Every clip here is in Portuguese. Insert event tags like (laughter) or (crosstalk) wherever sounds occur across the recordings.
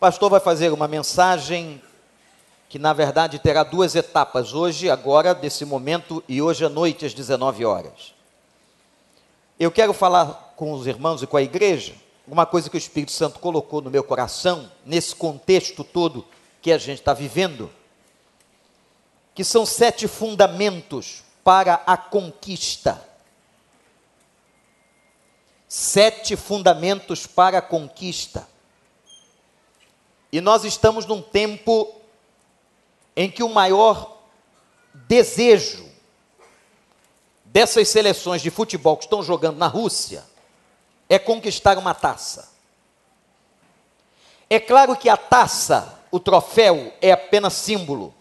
pastor vai fazer uma mensagem que, na verdade, terá duas etapas, hoje, agora, desse momento, e hoje à noite, às 19 horas. Eu quero falar com os irmãos e com a igreja uma coisa que o Espírito Santo colocou no meu coração, nesse contexto todo que a gente está vivendo, que são sete fundamentos para a conquista. Sete fundamentos para a conquista. E nós estamos num tempo em que o maior desejo dessas seleções de futebol que estão jogando na Rússia é conquistar uma taça. É claro que a taça, o troféu, é apenas símbolo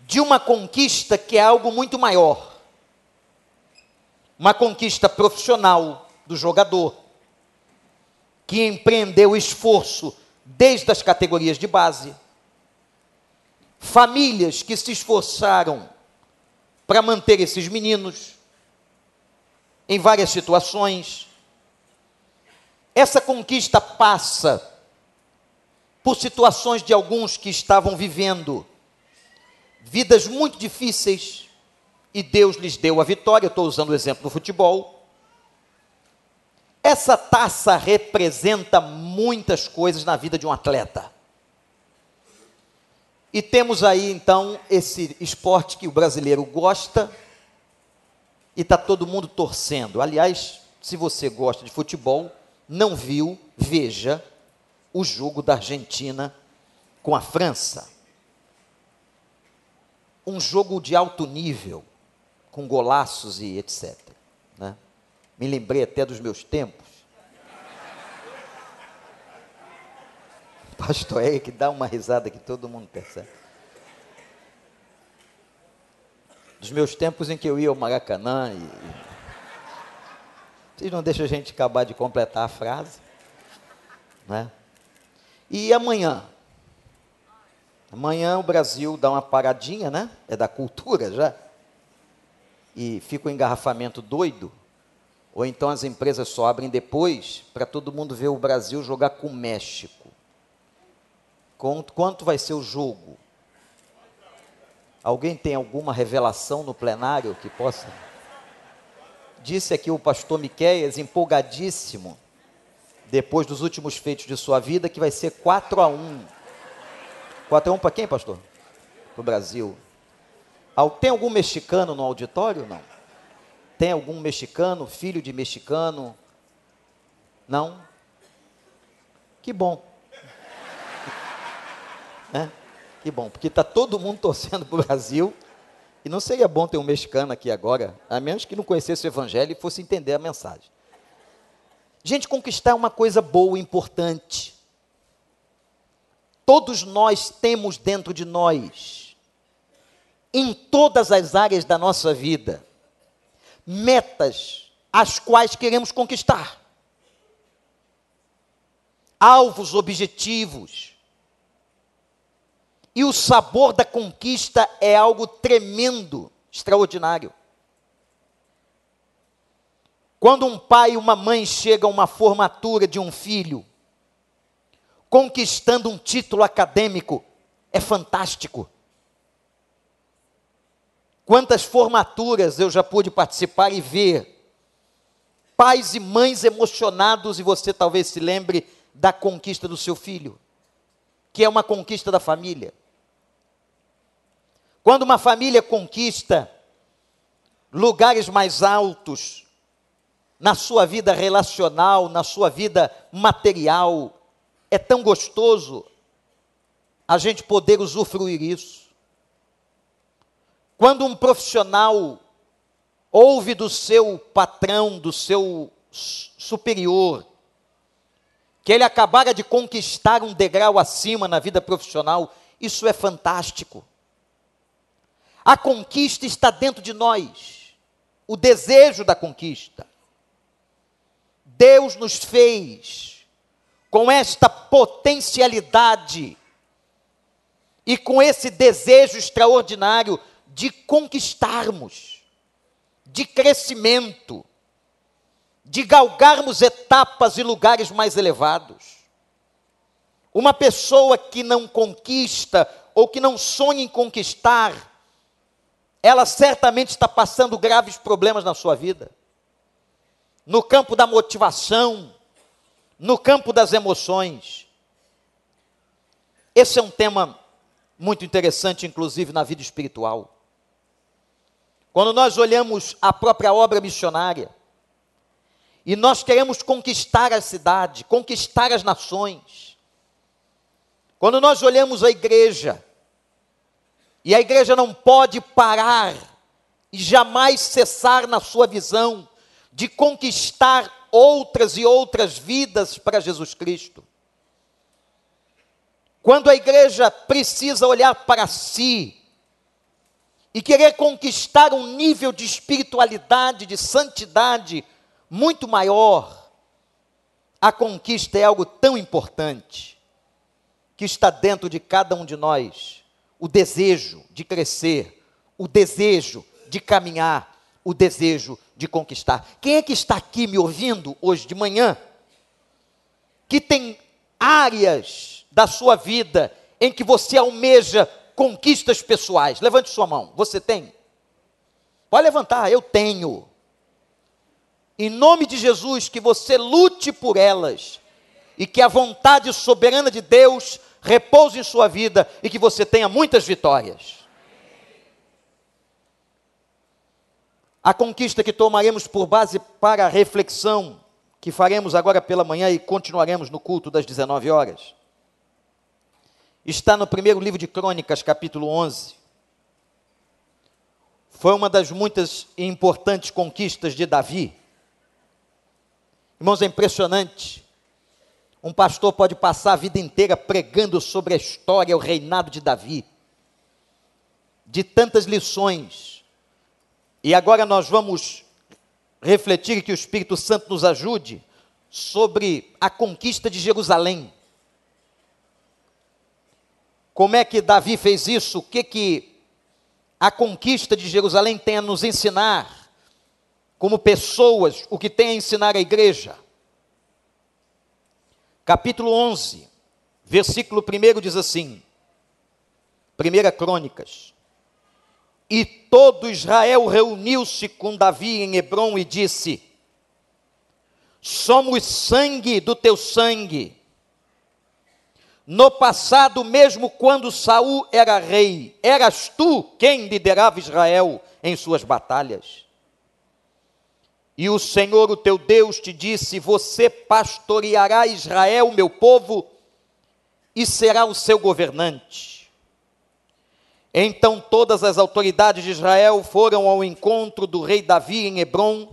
de uma conquista que é algo muito maior. Uma conquista profissional do jogador, que empreendeu esforço desde as categorias de base. Famílias que se esforçaram para manter esses meninos em várias situações. Essa conquista passa por situações de alguns que estavam vivendo vidas muito difíceis e Deus lhes deu a vitória. Estou usando o exemplo do futebol. Essa taça representa muitas coisas na vida de um atleta. E temos aí então esse esporte que o brasileiro gosta e está todo mundo torcendo. Aliás, se você gosta de futebol, não viu, veja o jogo da Argentina com a França. Um jogo de alto nível, com golaços e etc. Me lembrei até dos meus tempos. Pastor Eric dá uma risada que todo mundo percebe. dos meus tempos em que eu ia ao Maracanã e. Vocês não deixam a gente acabar de completar a frase. Né? E amanhã? Amanhã o Brasil dá uma paradinha, né? É da cultura já. E fica o um engarrafamento doido. Ou então as empresas só abrem depois para todo mundo ver o Brasil jogar com o México. Quanto, vai ser o jogo? Alguém tem alguma revelação no plenário que possa? Disse aqui o pastor Miqueias, empolgadíssimo, depois dos últimos feitos de sua vida, que vai ser 4 a 1 4 a 1 para quem, pastor? Para o Brasil. Tem algum mexicano no auditório? Não. Tem algum mexicano, filho de mexicano? Não? Que bom. (laughs) É? Que bom, porque está todo mundo torcendo para o Brasil. E não seria bom ter um mexicano aqui agora, a menos que não conhecesse o Evangelho e fosse entender a mensagem. Gente, conquistar é uma coisa boa, importante. Todos nós temos dentro de nós, em todas as áreas da nossa vida, metas as quais queremos conquistar. Alvos, objetivos e o sabor da conquista é algo tremendo, extraordinário. Quando um pai e uma mãe chegam a uma formatura de um filho, conquistando um título acadêmico, é fantástico. Quantas formaturas eu já pude participar e ver. Pais e mães emocionados, e você talvez se lembre da conquista do seu filho, que é uma conquista da família. Quando uma família conquista lugares mais altos na sua vida relacional, na sua vida material, é tão gostoso a gente poder usufruir isso. Quando um profissional ouve do seu patrão, do seu superior, que ele acabara de conquistar um degrau acima na vida profissional, isso é fantástico. A conquista está dentro de nós. O desejo da conquista. Deus nos fez com esta potencialidade e com esse desejo extraordinário de conquistarmos, de crescimento, de galgarmos etapas e lugares mais elevados. Uma pessoa que não conquista ou que não sonha em conquistar, ela certamente está passando graves problemas na sua vida. No campo da motivação, no campo das emoções. Esse é um tema muito interessante, inclusive na vida espiritual. Quando nós olhamos a própria obra missionária, e nós queremos conquistar a cidade, conquistar as nações. Quando nós olhamos a igreja, e a igreja não pode parar e jamais cessar na sua visão de conquistar outras e outras vidas para Jesus Cristo. Quando a igreja precisa olhar para si e querer conquistar um nível de espiritualidade, de santidade muito maior, a conquista é algo tão importante que está dentro de cada um de nós. O desejo de crescer, o desejo de caminhar, o desejo de conquistar. Quem é que está aqui me ouvindo hoje de manhã? Que tem áreas da sua vida em que você almeja conquistas pessoais? Levante sua mão. Você tem? Pode levantar, eu tenho. Em nome de Jesus, que você lute por elas e que a vontade soberana de Deus repouse em sua vida e que você tenha muitas vitórias. A conquista que tomaremos por base para a reflexão que faremos agora pela manhã e continuaremos no culto das 19 horas, está no primeiro livro de Crônicas, capítulo 11. Foi uma das muitas e importantes conquistas de Davi. Irmãos, é impressionante. Um pastor pode passar a vida inteira pregando sobre a história, o reinado de Davi, de tantas lições e agora nós vamos refletir que o Espírito Santo nos ajude sobre a conquista de Jerusalém. Como é que Davi fez isso? O que que a conquista de Jerusalém tem a nos ensinar como pessoas, o que tem a ensinar a igreja? Capítulo 11, versículo 1 diz assim: Primeira Crônicas. E todo Israel reuniu-se com Davi em Hebron e disse: Somos sangue do teu sangue. No passado, mesmo quando Saul era rei, eras tu quem liderava Israel em suas batalhas. E o Senhor, o teu Deus, te disse: Você pastoreará Israel, meu povo, e será o seu governante. Então todas as autoridades de Israel foram ao encontro do rei Davi em Hebron,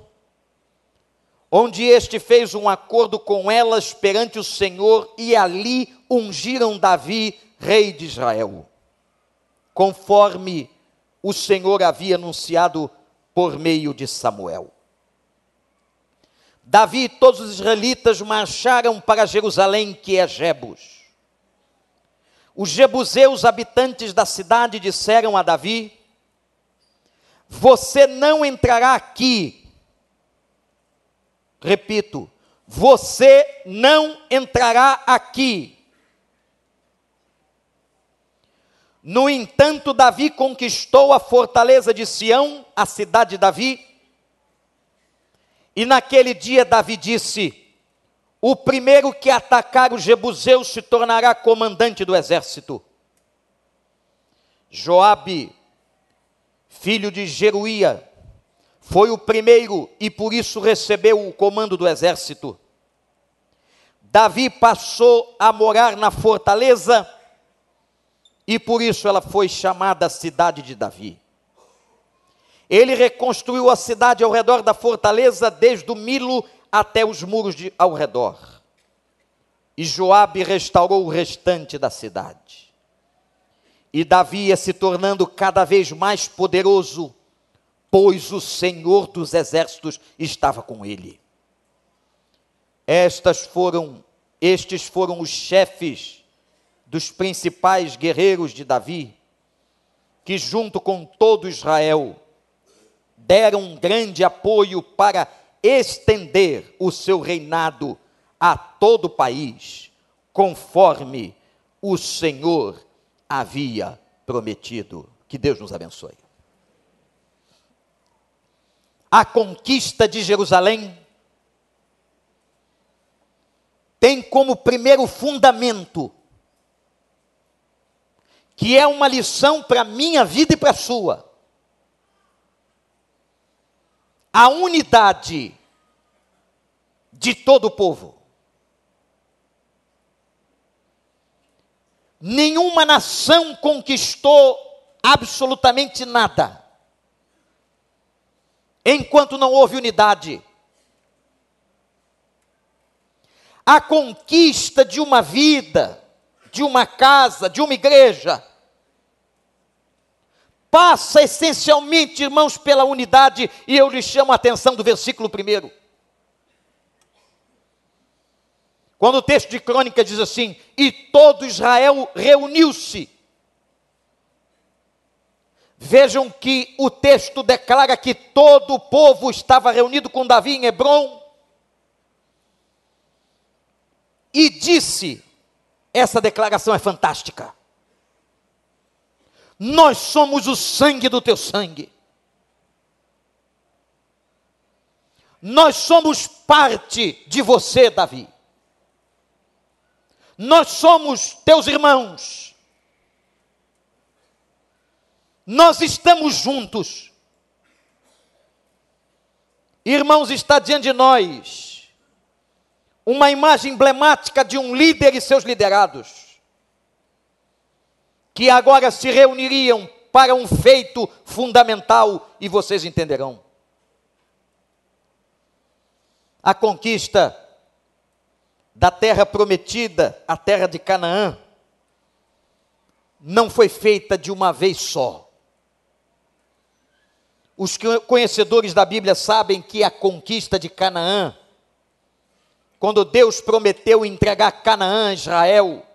onde este fez um acordo com elas perante o Senhor, e ali ungiram Davi, rei de Israel, conforme o Senhor havia anunciado por meio de Samuel. Davi e todos os israelitas marcharam para Jerusalém, que é Jebus. Os jebuseus, habitantes da cidade, disseram a Davi: Você não entrará aqui. Repito, você não entrará aqui. No entanto, Davi conquistou a fortaleza de Sião, a cidade de Davi. E naquele dia Davi disse: o primeiro que atacar os jebuseus se tornará comandante do exército. Joabe, filho de Jeruía, foi o primeiro e por isso recebeu o comando do exército. Davi passou a morar na fortaleza e por isso ela foi chamada cidade de Davi. Ele reconstruiu a cidade ao redor da fortaleza desde o Milo até os muros de, ao redor. E Joabe restaurou o restante da cidade. E Davi ia se tornando cada vez mais poderoso, pois o Senhor dos exércitos estava com ele. Estas foram, estes foram os chefes dos principais guerreiros de Davi, que junto com todo Israel deram um grande apoio para estender o seu reinado a todo o país, conforme o Senhor havia prometido. Que Deus nos abençoe. A conquista de Jerusalém tem como primeiro fundamento, que é uma lição para a minha vida e para a sua, a unidade de todo o povo. Nenhuma nação conquistou absolutamente nada, enquanto não houve unidade. A conquista de uma vida, de uma casa, de uma igreja, passa essencialmente, irmãos, pela unidade, e eu lhes chamo a atenção do versículo primeiro. Quando o texto de crônica diz assim: E todo Israel reuniu-se. Vejam que o texto declara que todo o povo estava reunido com Davi em Hebron. E disse: essa declaração é fantástica. Nós somos o sangue do teu sangue. Nós somos parte de você, Davi. Nós somos teus irmãos. Nós estamos juntos. Irmãos, está diante de nós uma imagem emblemática de um líder e seus liderados, que agora se reuniriam para um feito fundamental, e vocês entenderão. A conquista da terra prometida, a terra de Canaã, não foi feita de uma vez só. Os conhecedores da Bíblia sabem que a conquista de Canaã, quando Deus prometeu entregar Canaã a Israel,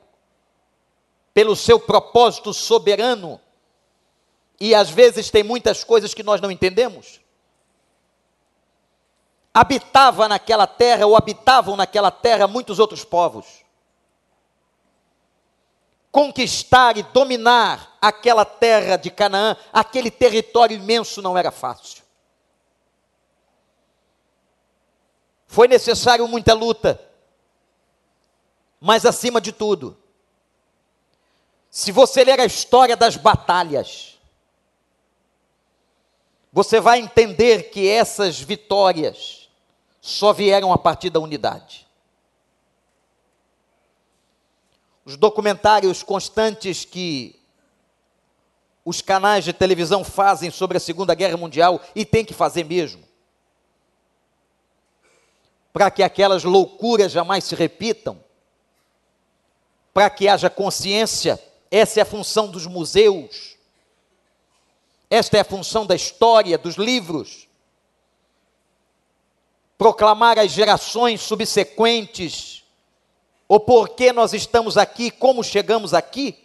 pelo seu propósito soberano, e às vezes tem muitas coisas que nós não entendemos habitava naquela terra, ou habitavam naquela terra muitos outros povos. Conquistar e dominar aquela terra de Canaã, aquele território imenso, não era fácil. Foi necessário muita luta, mas acima de tudo, se você ler a história das batalhas, você vai entender que essas vitórias só vieram a partir da unidade. Os documentários constantes que os canais de televisão fazem sobre a Segunda Guerra Mundial, e tem que fazer mesmo, para que aquelas loucuras jamais se repitam, para que haja consciência, essa é a função dos museus, esta é a função da história, dos livros proclamar às gerações subsequentes o porquê nós estamos aqui, como chegamos aqui,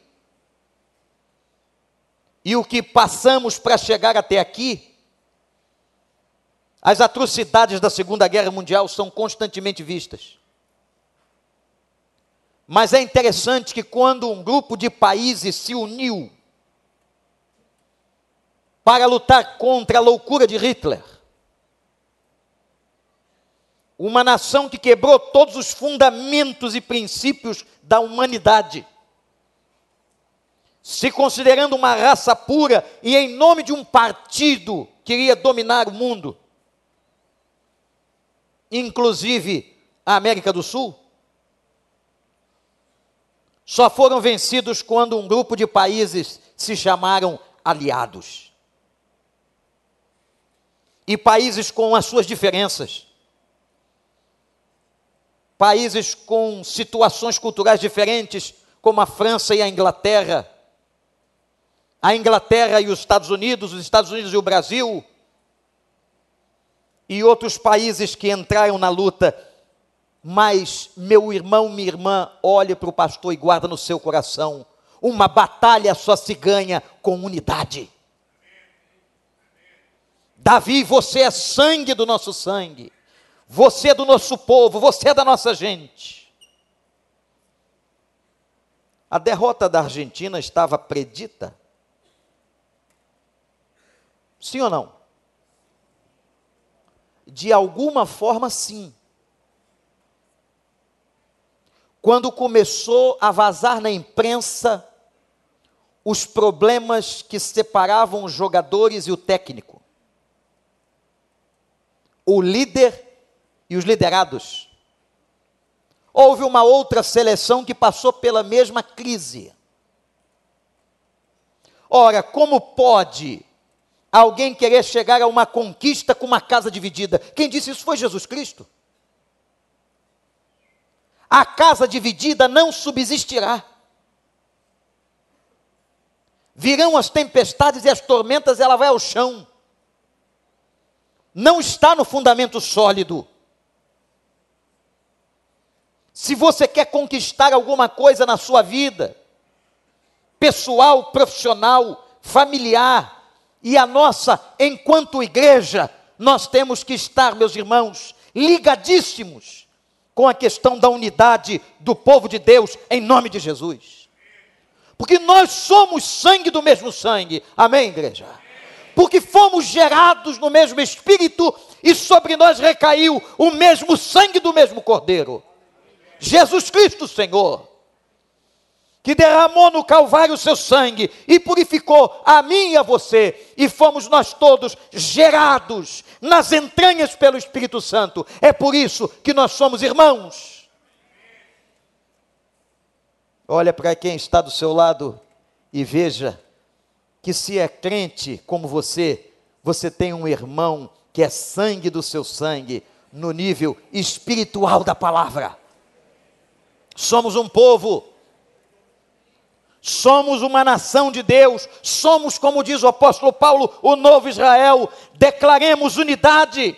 e o que passamos para chegar até aqui. As atrocidades da Segunda Guerra Mundial são constantemente vistas. Mas é interessante que quando um grupo de países se uniu para lutar contra a loucura de Hitler, uma nação que quebrou todos os fundamentos e princípios da humanidade, se considerando uma raça pura e em nome de um partido queria dominar o mundo, inclusive a América do Sul. Só foram vencidos quando um grupo de países se chamaram aliados. E países com as suas diferenças países com situações culturais diferentes, como a França e a Inglaterra, a Inglaterra e os Estados Unidos, os Estados Unidos e o Brasil, e outros países que entraram na luta. Mas, meu irmão, minha irmã, olhe para o pastor e guarda no seu coração: uma batalha só se ganha com unidade. Davi, você é sangue do nosso sangue. Você é do nosso povo, você é da nossa gente. A derrota da Argentina estava predita? Sim ou não? De alguma forma, sim. Quando começou a vazar na imprensa os problemas que separavam os jogadores e o técnico, o líder e os liderados. Houve uma outra seleção que passou pela mesma crise. Ora, como pode alguém querer chegar a uma conquista com uma casa dividida? Quem disse isso foi Jesus Cristo. A casa dividida não subsistirá. Virão as tempestades e as tormentas, ela vai ao chão. Não está no fundamento sólido. Se você quer conquistar alguma coisa na sua vida, pessoal, profissional, familiar, e a nossa, enquanto igreja, nós temos que estar, meus irmãos, ligadíssimos com a questão da unidade do povo de Deus, em nome de Jesus. Porque nós somos sangue do mesmo sangue, amém, igreja? Porque fomos gerados no mesmo espírito e sobre nós recaiu o mesmo sangue do mesmo cordeiro. Jesus Cristo, Senhor, que derramou no Calvário o seu sangue e purificou a mim e a você, e fomos nós todos gerados nas entranhas pelo Espírito Santo. É por isso que nós somos irmãos. Olha para quem está do seu lado e veja que se é crente como você, você tem um irmão que é sangue do seu sangue, no nível espiritual da palavra. Somos um povo, somos uma nação de Deus, somos, como diz o apóstolo Paulo, o novo Israel, declaremos unidade.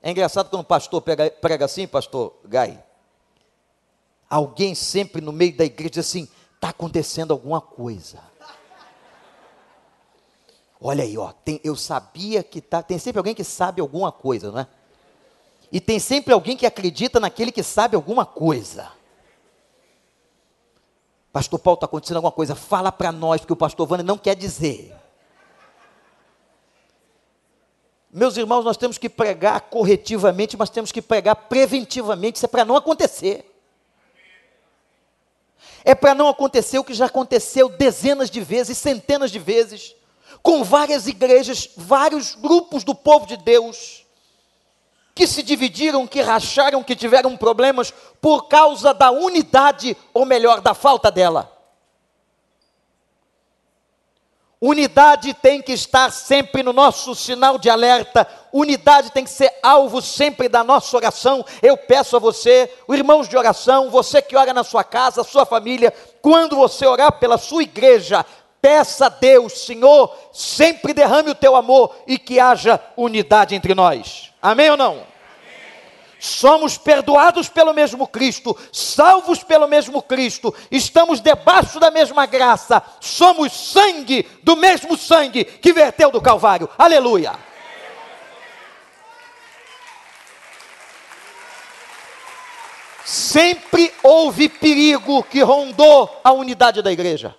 É engraçado quando o pastor prega, prega assim, pastor Gai. Alguém sempre no meio da igreja diz assim: está acontecendo alguma coisa. Olha aí, ó, tem, eu sabia que tá, tem sempre alguém que sabe alguma coisa, não é? E tem sempre alguém que acredita naquele que sabe alguma coisa. Pastor Paulo, está acontecendo alguma coisa, fala para nós, porque o pastor Vânia não quer dizer. Meus irmãos, nós temos que pregar corretivamente, mas temos que pregar preventivamente, isso é para não acontecer. É para não acontecer o que já aconteceu dezenas de vezes, centenas de vezes, com várias igrejas, vários grupos do povo de Deus que se dividiram, que racharam, que tiveram problemas por causa da unidade, ou melhor, da falta dela. Unidade tem que estar sempre no nosso sinal de alerta, unidade tem que ser alvo sempre da nossa oração. Eu peço a você, irmãos de oração, você que ora na sua casa, sua família, quando você orar pela sua igreja, peça a Deus, Senhor, sempre derrame o teu amor e que haja unidade entre nós. Amém ou não? Somos perdoados pelo mesmo Cristo, salvos pelo mesmo Cristo, estamos debaixo da mesma graça, somos sangue do mesmo sangue que verteu do Calvário. Aleluia. Sempre houve perigo que rondou a unidade da igreja.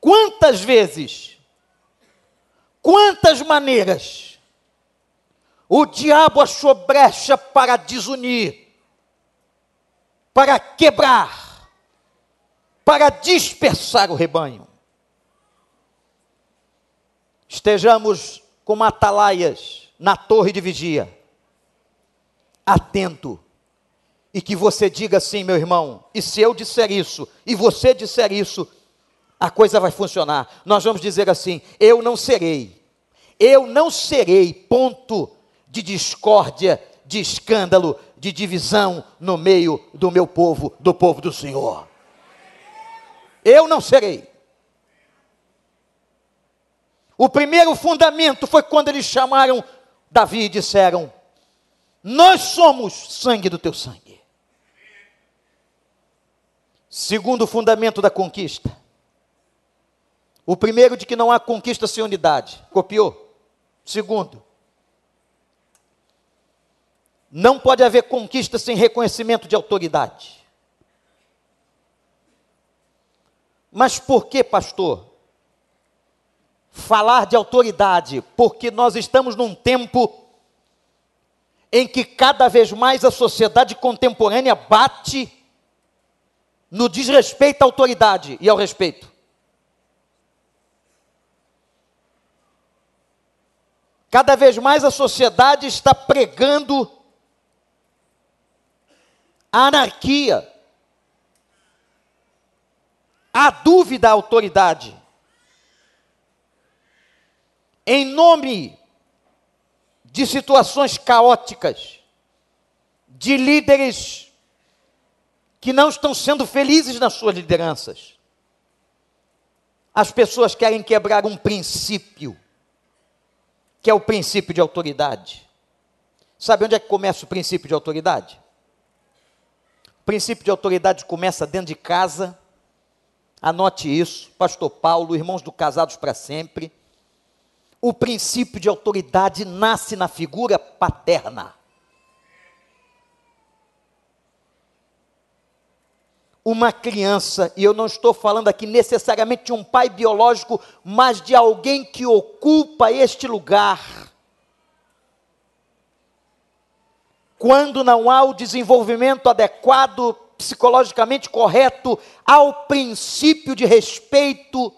Quantas vezes, quantas maneiras, o diabo achou brecha para desunir, para quebrar, para dispersar o rebanho. Estejamos como atalaias na torre de vigia, atento, e que você diga assim, meu irmão, e se eu disser isso, e você disser isso, a coisa vai funcionar. Nós vamos dizer assim: eu não serei, eu não serei, ponto de discórdia, de escândalo, de divisão no meio do meu povo, do povo do Senhor. Eu não serei. O primeiro fundamento foi quando eles chamaram Davi e disseram: Nós somos sangue do teu sangue. Segundo fundamento da conquista. O primeiro de que não há conquista sem unidade. Copiou? Segundo, Não pode haver conquista sem reconhecimento de autoridade. Mas por que, pastor? Falar de autoridade, porque nós estamos num tempo em que cada vez mais a sociedade contemporânea bate no desrespeito à autoridade e ao respeito. Cada vez mais a sociedade está pregando anarquia, a dúvida à autoridade. Em nome de situações caóticas, de líderes que não estão sendo felizes nas suas lideranças. As pessoas querem quebrar um princípio, que é o princípio de autoridade. Sabe onde é que começa o princípio de autoridade? Princípio de autoridade começa dentro de casa. Anote isso, Pastor Paulo, irmãos do Casados para Sempre. O princípio de autoridade nasce na figura paterna. uma criança, e eu não estou falando aqui necessariamente de um pai biológico, mas de alguém que ocupa este lugar. Quando não há o desenvolvimento adequado, psicologicamente correto, ao princípio de respeito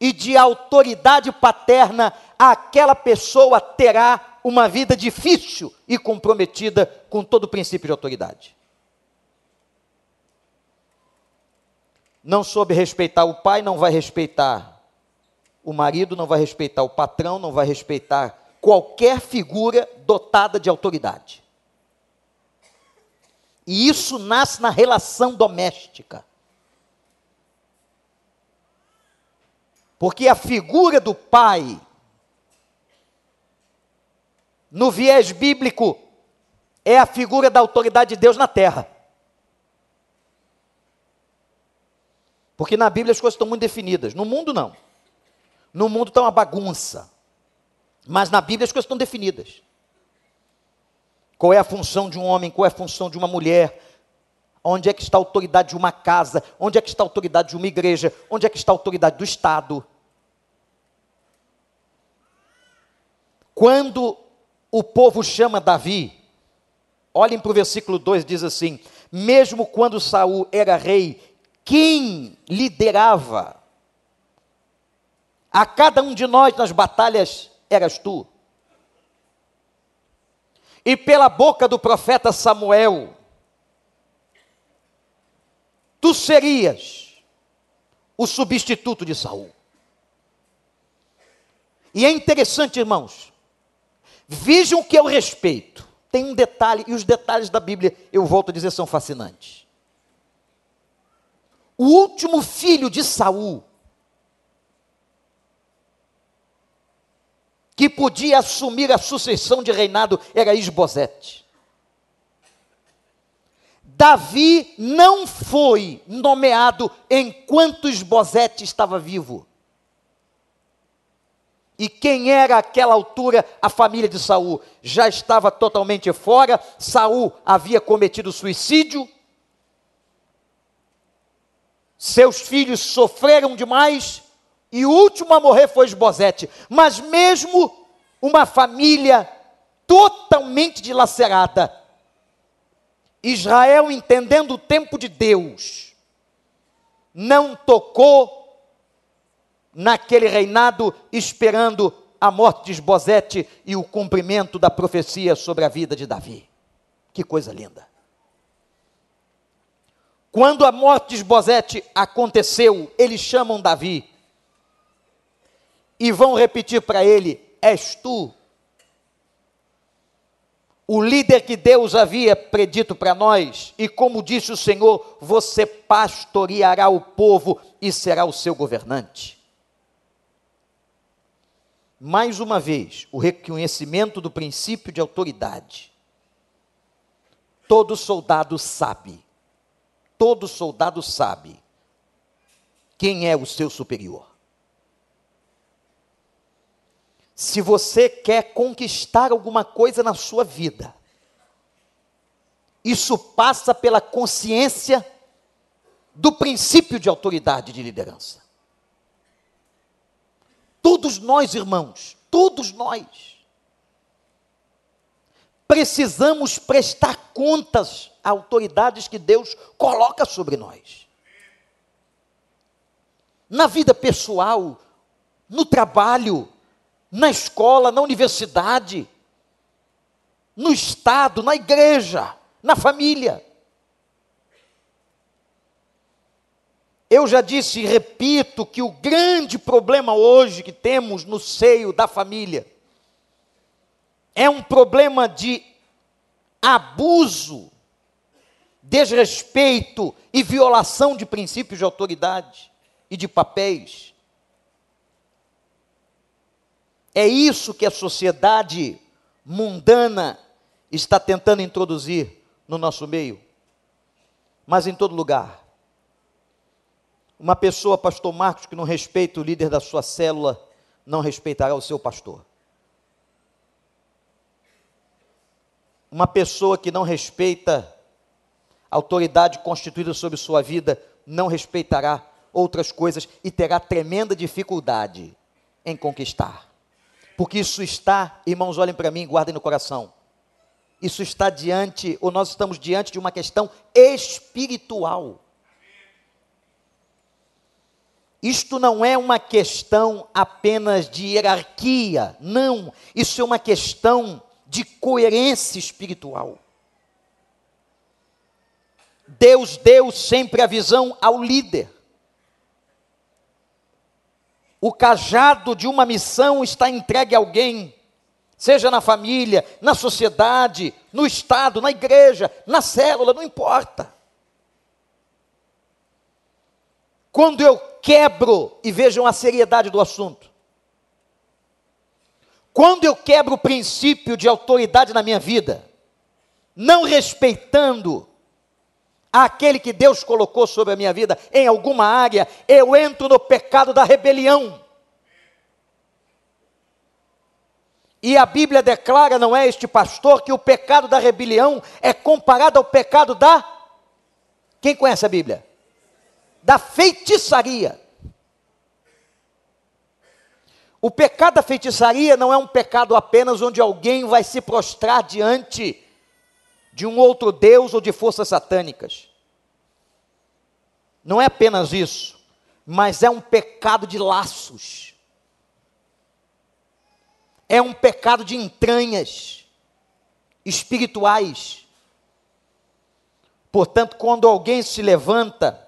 e de autoridade paterna, aquela pessoa terá uma vida difícil e comprometida com todo o princípio de autoridade. não soube respeitar o pai, não vai respeitar o marido, não vai respeitar o patrão, não vai respeitar qualquer figura dotada de autoridade. E isso nasce na relação doméstica. Porque a figura do pai, no viés bíblico, é a figura da autoridade de Deus na terra. Porque na Bíblia as coisas estão muito definidas. No mundo, não. No mundo está uma bagunça. Mas na Bíblia as coisas estão definidas. Qual é a função de um homem, qual é a função de uma mulher, onde é que está a autoridade de uma casa, onde é que está a autoridade de uma igreja, onde é que está a autoridade do Estado. Quando o povo chama Davi, olhem para o versículo 2, diz assim: mesmo quando Saul era rei quem liderava a cada um de nós nas batalhas eras tu. E pela boca do profeta Samuel, tu serias o substituto de Saul. E é interessante, irmãos, vejam que é o respeito. Tem um detalhe, e os detalhes da Bíblia, eu volto a dizer, são fascinantes o último filho de Saul, que podia assumir a sucessão de reinado, era Isbosete. Davi não foi nomeado enquanto Isbosete estava vivo. E quem era àquela altura a família de Saul? Já estava totalmente fora. Saul havia cometido suicídio. Seus filhos sofreram demais e o último a morrer foi Esbozete. Mas mesmo uma família totalmente dilacerada, Israel, entendendo o tempo de Deus, não tocou naquele reinado esperando a morte de Esbozete e o cumprimento da profecia sobre a vida de Davi. Que coisa linda. Quando a morte de Esbozete aconteceu, eles chamam Davi e vão repetir para ele: És tu o líder que Deus havia predito para nós, e como disse o Senhor, você pastoreará o povo e será o seu governante. Mais uma vez, o reconhecimento do princípio de autoridade. Todo soldado sabe todo soldado sabe quem é o seu superior. Se você quer conquistar alguma coisa na sua vida, Isso passa pela consciência do princípio de autoridade de liderança. Todos nós, irmãos, todos nós, precisamos prestar contas a autoridades que Deus coloca sobre nós. Na vida pessoal, no trabalho, na escola, na universidade, no Estado, na igreja, na família. Eu já disse e repito que o grande problema hoje que temos no seio da família é um problema de abuso, desrespeito e violação de princípios de autoridade e de papéis. É isso que a sociedade mundana está tentando introduzir no nosso meio, mas em todo lugar. Uma pessoa, pastor Marcos, que não respeita o líder da sua célula, não respeitará o seu pastor. Uma pessoa que não respeita a autoridade constituída sobre sua vida, não respeitará outras coisas e terá tremenda dificuldade em conquistar. Porque isso está, irmãos, olhem para mim, guardem no coração. Isso está diante, ou nós estamos diante de uma questão espiritual. Isto não é uma questão apenas de hierarquia, não. Isso é uma questão de coerência espiritual. Deus deu sempre a visão ao líder. O cajado de uma missão está entregue a alguém, seja na família, na sociedade, no Estado, na igreja, na célula, não importa. Quando eu quebro, e vejam a seriedade do assunto, quando eu quebro o princípio de autoridade na minha vida, não respeitando aquele que Deus colocou sobre a minha vida em alguma área, eu entro no pecado da rebelião. E a Bíblia declara, não é este pastor, que o pecado da rebelião é comparado ao pecado da. Quem conhece a Bíblia? da feitiçaria. O pecado da feitiçaria não é um pecado apenas onde alguém vai se prostrar diante de um outro Deus ou de forças satânicas. Não é apenas isso, mas é um pecado de laços. É um pecado de entranhas espirituais. Portanto, quando alguém se levanta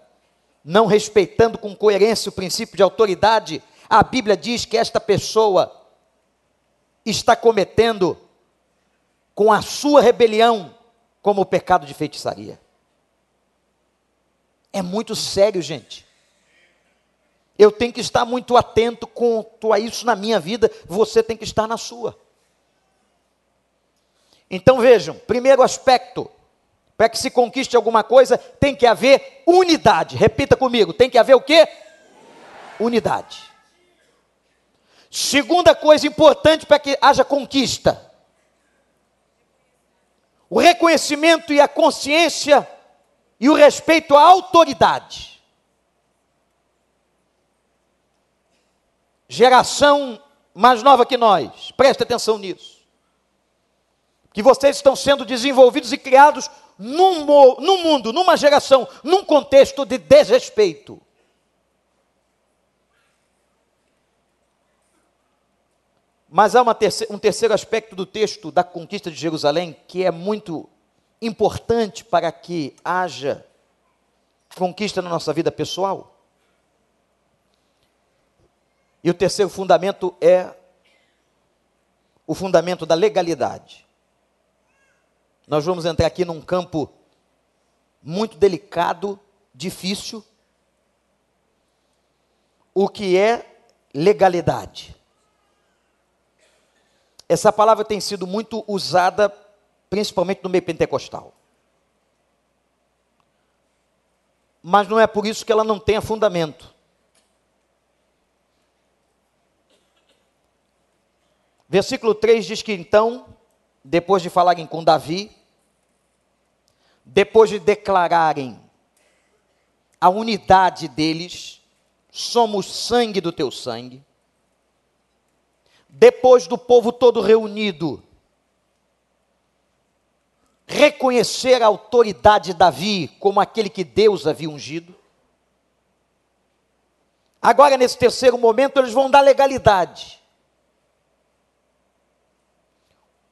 não respeitando com coerência o princípio de autoridade, a Bíblia diz que esta pessoa está cometendo com a sua rebelião como o pecado de feitiçaria. É muito sério, gente. Eu tenho que estar muito atento quanto a isso na minha vida, você tem que estar na sua. Então vejam, primeiro aspecto, para que se conquiste alguma coisa, tem que haver unidade. Repita comigo, tem que haver o quê? Unidade. Segunda coisa importante para que haja conquista: o reconhecimento e a consciência e o respeito à autoridade. Geração mais nova que nós, preste atenção nisso. Que vocês estão sendo desenvolvidos e criados num, num mundo, numa geração, num contexto de desrespeito. Mas há terceira, um terceiro aspecto do texto da conquista de Jerusalém que é muito importante para que haja conquista na nossa vida pessoal. E o terceiro fundamento é o fundamento da legalidade. Nós vamos entrar aqui num campo muito delicado, difícil. O que é legalidade? Essa palavra tem sido muito usada, principalmente no meio pentecostal. Mas não é por isso que ela não tenha fundamento. Versículo 3 diz que então, depois de falarem com Davi, depois de declararem a unidade deles, somos sangue do teu sangue, depois do povo todo reunido, reconhecer a autoridade de Davi como aquele que Deus havia ungido. Agora, nesse terceiro momento, eles vão dar legalidade.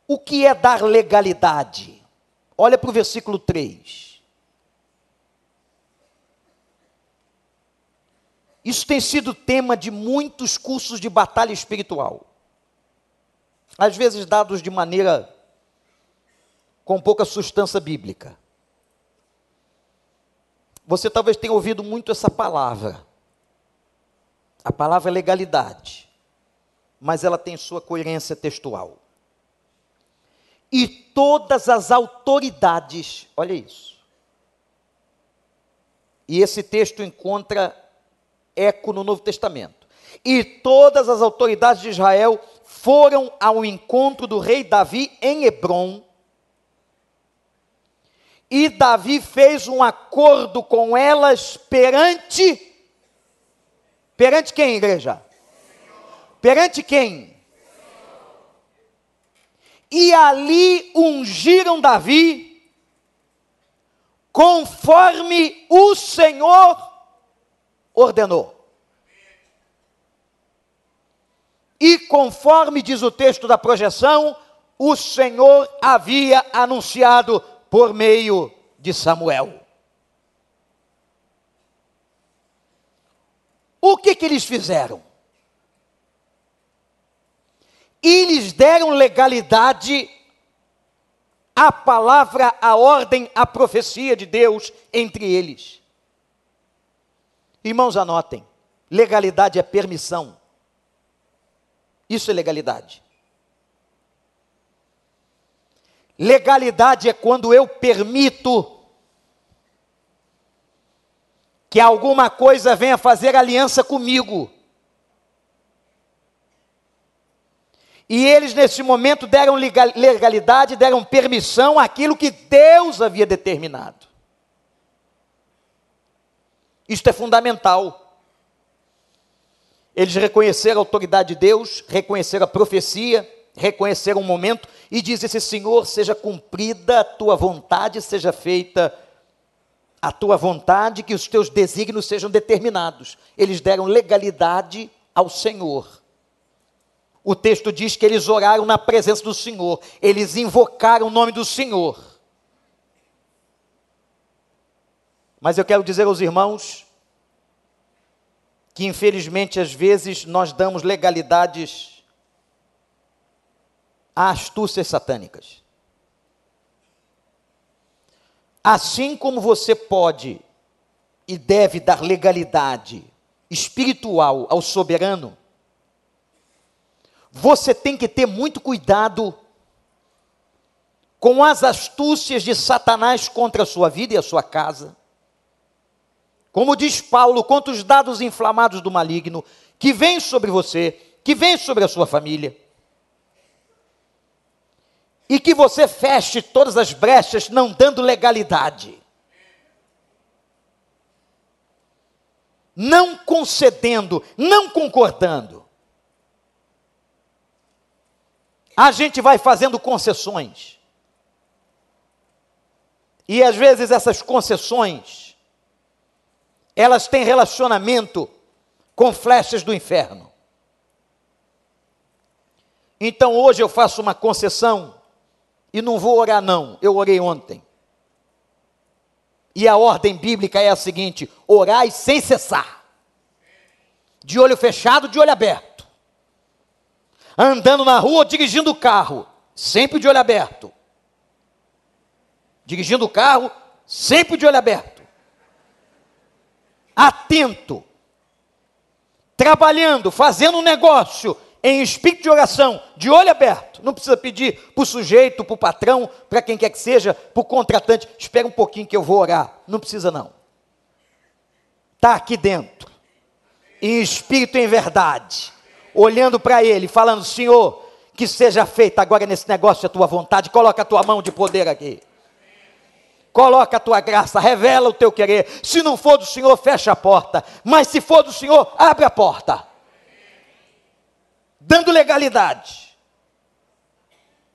O que é dar legalidade? Olha para o versículo 3. Isso tem sido tema de muitos cursos de batalha espiritual. Às vezes dados de maneira com pouca substância bíblica. Você talvez tenha ouvido muito essa palavra. A palavra é legalidade, mas ela tem sua coerência textual. E todas as autoridades, olha isso. E esse texto encontra eco no Novo Testamento. E todas as autoridades de Israel foram ao encontro do rei Davi em Hebron e Davi fez um acordo com elas perante. Perante quem, igreja? Perante quem? E ali ungiram Davi, conforme o Senhor ordenou. E conforme diz o texto da projeção, o Senhor havia anunciado por meio de Samuel. O que que eles fizeram? Eles deram legalidade à palavra, à ordem, à profecia de Deus entre eles. Irmãos, anotem: legalidade é permissão. Isso é legalidade. Legalidade é quando eu permito que alguma coisa venha fazer aliança comigo. E eles, nesse momento, deram legalidade, deram permissão àquilo que Deus havia determinado. Isto é fundamental. Eles reconheceram a autoridade de Deus, reconheceram a profecia, reconheceram um momento e diz esse Senhor, seja cumprida a tua vontade, seja feita a tua vontade, que os teus desígnios sejam determinados. Eles deram legalidade ao Senhor. O texto diz que eles oraram na presença do Senhor, eles invocaram o nome do Senhor. Mas eu quero dizer aos irmãos que, infelizmente, às vezes nós damos legalidades a astúcias satânicas. Assim como você pode e deve dar legalidade espiritual ao soberano, você tem que ter muito cuidado com as astúcias de Satanás contra a sua vida e a sua casa. Como diz Paulo, contra os dados inflamados do maligno que vem sobre você, que vem sobre a sua família e que você feche todas as brechas, não dando legalidade. Não concedendo, não concordando. A gente vai fazendo concessões. E às vezes essas concessões, elas têm relacionamento com flechas do inferno. Então hoje eu faço uma concessão e não vou orar, não. Eu orei ontem. E a ordem bíblica é a seguinte: orai sem cessar. De olho fechado, de olho aberto. Andando na rua, dirigindo o carro, sempre de olho aberto. Dirigindo o carro, sempre de olho aberto. Atento. Trabalhando, fazendo um negócio, em espírito de oração, de olho aberto. Não precisa pedir para o sujeito, para o patrão, para quem quer que seja, para o contratante. Espera um pouquinho que eu vou orar. Não precisa, não. Está aqui dentro, em espírito em verdade, olhando para ele, falando: Senhor, que seja feita agora nesse negócio a tua vontade. Coloca a tua mão de poder aqui. Coloca a tua graça, revela o teu querer. Se não for do Senhor, fecha a porta. Mas se for do Senhor, abre a porta. Dando legalidade.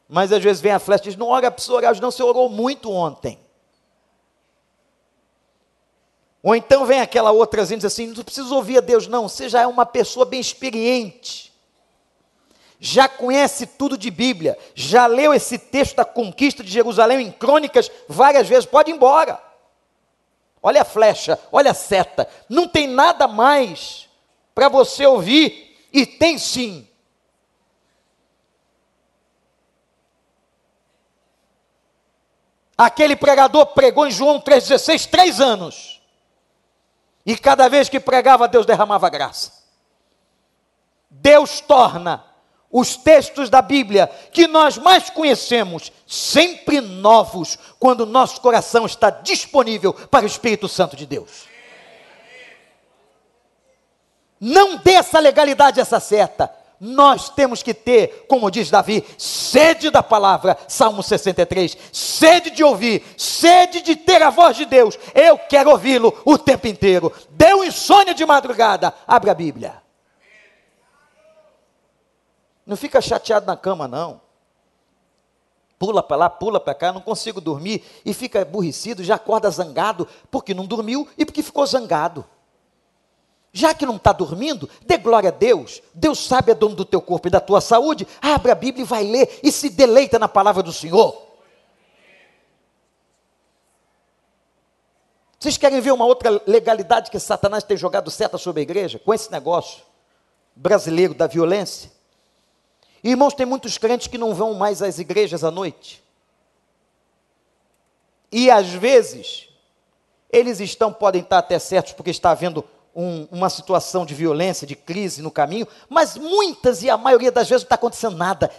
Mas às vezes vem a flecha e diz: Não ora, precisa orar não, você orou muito ontem. Ou então vem aquela outra e diz assim: Não precisa ouvir a Deus, não, você já é uma pessoa bem experiente já conhece tudo de Bíblia, já leu esse texto da conquista de Jerusalém em crônicas várias vezes, pode ir embora. Olha a flecha, olha a seta, não tem nada mais para você ouvir, e tem sim. Aquele pregador pregou em João 3,16 três anos. E cada vez que pregava, Deus derramava graça. Deus torna os textos da Bíblia que nós mais conhecemos, sempre novos, quando nosso coração está disponível para o Espírito Santo de Deus. Não dê essa legalidade, essa seta. Nós temos que ter, como diz Davi, sede da palavra, Salmo 63, sede de ouvir, sede de ter a voz de Deus. Eu quero ouvi-lo o tempo inteiro. Deu insônia de madrugada, abre a Bíblia. Não fica chateado na cama, não. Pula para lá, pula para cá, não consigo dormir e fica aborrecido, já acorda zangado, porque não dormiu e porque ficou zangado. Já que não está dormindo, dê glória a Deus. Deus sabe é dono do teu corpo e da tua saúde. Abre a Bíblia e vai ler e se deleita na palavra do Senhor. Vocês querem ver uma outra legalidade que Satanás tem jogado seta sobre a igreja? Com esse negócio brasileiro da violência? Irmãos, tem muitos crentes que não vão mais às igrejas à noite. E às vezes, eles estão, podem estar até certos, porque está havendo um, uma situação de violência, de crise no caminho, mas muitas e a maioria das vezes não está acontecendo nada.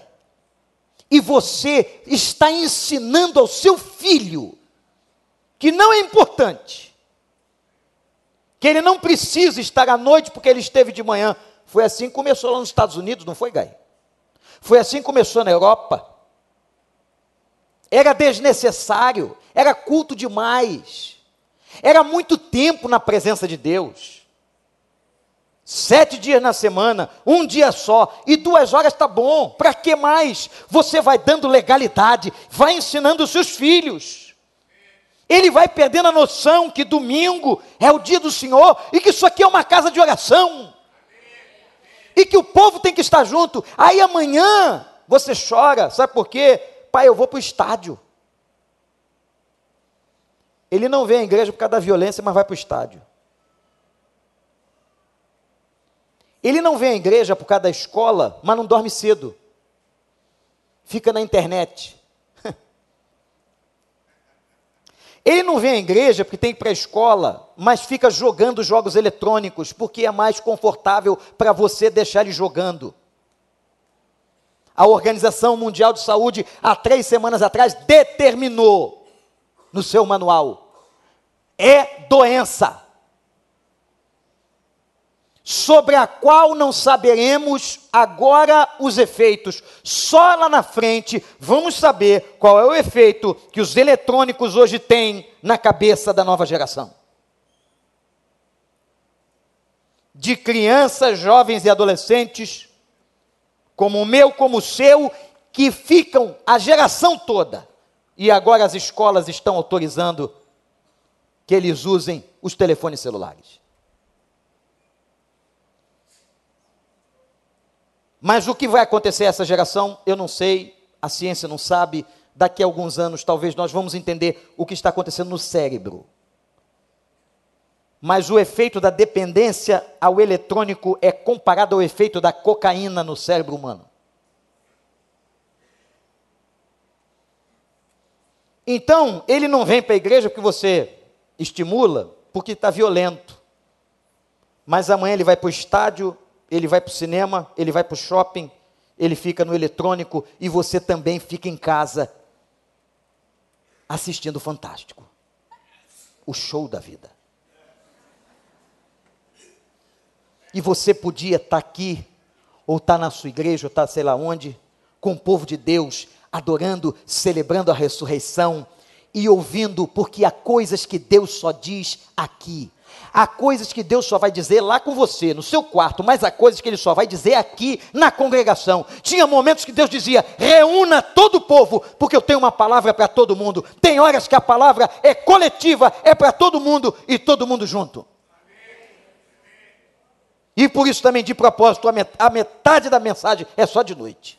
E você está ensinando ao seu filho que não é importante, que ele não precisa estar à noite porque ele esteve de manhã. Foi assim que começou lá nos Estados Unidos, não foi, Gai? Foi assim que começou na Europa. Era desnecessário, era culto demais, era muito tempo na presença de Deus. Sete dias na semana, um dia só, e duas horas está bom, para que mais? Você vai dando legalidade, vai ensinando os seus filhos. Ele vai perdendo a noção que domingo é o dia do Senhor e que isso aqui é uma casa de oração e que o povo tem que estar junto. Aí amanhã você chora, sabe por quê? Pai, eu vou para o estádio. Ele não vem à igreja por causa da violência, mas vai para o estádio. Ele não vem à igreja por causa da escola, mas não dorme cedo. Fica na internet. Ele não vem à igreja porque tem que ir para a escola, mas fica jogando jogos eletrônicos, porque é mais confortável para você deixar ele jogando. A Organização Mundial de Saúde, há três semanas atrás, determinou no seu manual: é doença sobre a qual não saberemos agora os efeitos. Só lá na frente vamos saber qual é o efeito que os eletrônicos hoje têm na cabeça da nova geração. De crianças, jovens e adolescentes, como o meu, como o seu, que ficam a geração toda. E agora as escolas estão autorizando que eles usem os telefones celulares. Mas o que vai acontecer a essa geração, eu não sei, a ciência não sabe. Daqui a alguns anos, talvez nós vamos entender o que está acontecendo no cérebro. Mas o efeito da dependência ao eletrônico é comparado ao efeito da cocaína no cérebro humano. Então, ele não vem para a igreja porque você estimula, porque está violento. Mas amanhã ele vai para o estádio ele vai para o cinema, ele vai para o shopping, ele fica no eletrônico e você também fica em casa assistindo o Fantástico. O show da vida. E você podia estar tá aqui, ou estar tá na sua igreja, ou estar tá sei lá onde, com o povo de Deus, adorando, celebrando a ressurreição, e ouvindo, porque há coisas que Deus só diz aqui. Há coisas que Deus só vai dizer lá com você, no seu quarto, mas há coisas que Ele só vai dizer aqui na congregação. Tinha momentos que Deus dizia: reúna todo o povo, porque eu tenho uma palavra para todo mundo. Tem horas que a palavra é coletiva, é para todo mundo e todo mundo junto. E por isso também, de propósito, a metade da mensagem é só de noite.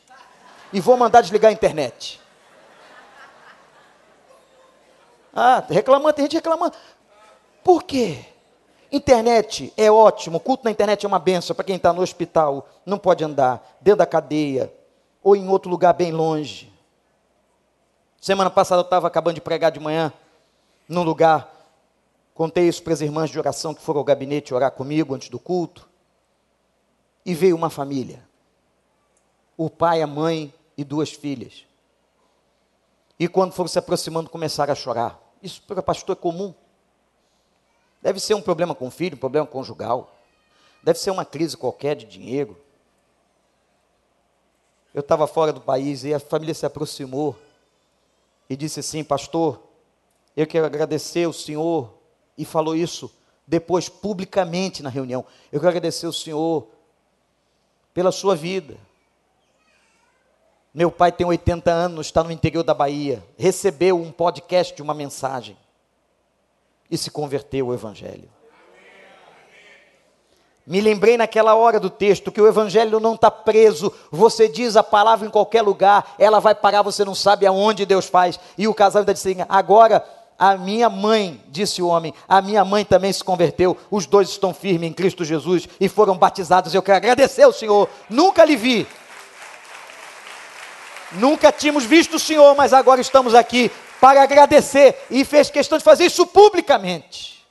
E vou mandar desligar a internet. Ah, reclamando, tem gente reclamando. Por quê? Internet é ótimo, culto na internet é uma benção para quem está no hospital, não pode andar, dentro da cadeia, ou em outro lugar bem longe. Semana passada eu estava acabando de pregar de manhã, num lugar, contei isso para as irmãs de oração que foram ao gabinete orar comigo antes do culto, e veio uma família, o pai, a mãe e duas filhas. E quando foram se aproximando, começaram a chorar. Isso para pastor é comum. Deve ser um problema com o filho, um problema conjugal. Deve ser uma crise qualquer de dinheiro. Eu estava fora do país e a família se aproximou e disse assim: Pastor, eu quero agradecer o senhor. E falou isso depois publicamente na reunião. Eu quero agradecer o senhor pela sua vida. Meu pai tem 80 anos, está no interior da Bahia, recebeu um podcast uma mensagem e se converteu ao Evangelho. Me lembrei naquela hora do texto que o Evangelho não está preso. Você diz a palavra em qualquer lugar, ela vai parar, você não sabe aonde Deus faz. E o casal ainda disse assim: agora a minha mãe, disse o homem, a minha mãe também se converteu. Os dois estão firmes em Cristo Jesus e foram batizados. Eu quero agradecer ao Senhor. Nunca lhe vi. Nunca tínhamos visto o Senhor, mas agora estamos aqui para agradecer e fez questão de fazer isso publicamente.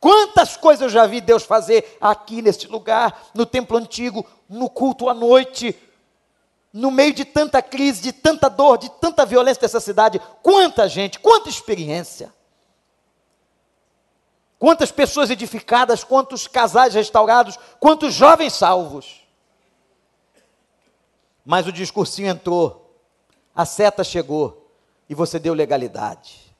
Quantas coisas eu já vi Deus fazer aqui neste lugar, no templo antigo, no culto à noite, no meio de tanta crise, de tanta dor, de tanta violência dessa cidade. Quanta gente, quanta experiência. Quantas pessoas edificadas, quantos casais restaurados, quantos jovens salvos. Mas o discursinho entrou, a seta chegou e você deu legalidade.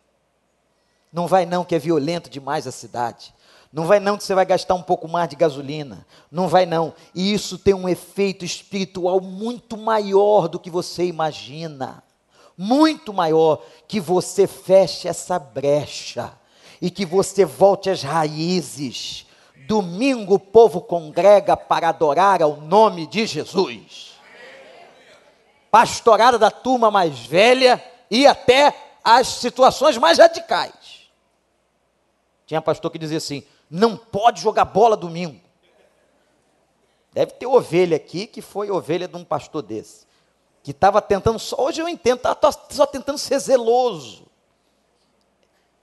Não vai não que é violento demais a cidade. Não vai não que você vai gastar um pouco mais de gasolina. Não vai não. E isso tem um efeito espiritual muito maior do que você imagina. Muito maior que você feche essa brecha e que você volte às raízes. Domingo o povo congrega para adorar ao nome de Jesus. Pastorada da turma mais velha e até as situações mais radicais. Tinha pastor que dizia assim: não pode jogar bola domingo. Deve ter ovelha aqui que foi ovelha de um pastor desse. Que estava tentando, só, hoje eu entendo, estava só tentando ser zeloso.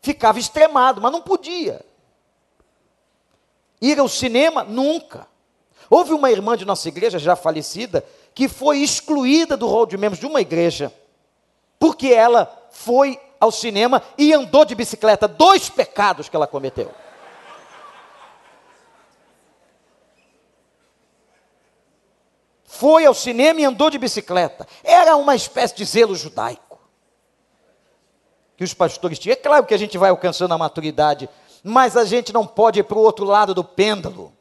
Ficava extremado, mas não podia. Ir ao cinema, nunca. Houve uma irmã de nossa igreja, já falecida, que foi excluída do rol de membros de uma igreja porque ela foi ao cinema e andou de bicicleta. Dois pecados que ela cometeu. Foi ao cinema e andou de bicicleta. Era uma espécie de zelo judaico. Que os pastores tinham. É claro que a gente vai alcançando a maturidade, mas a gente não pode ir para o outro lado do pêndulo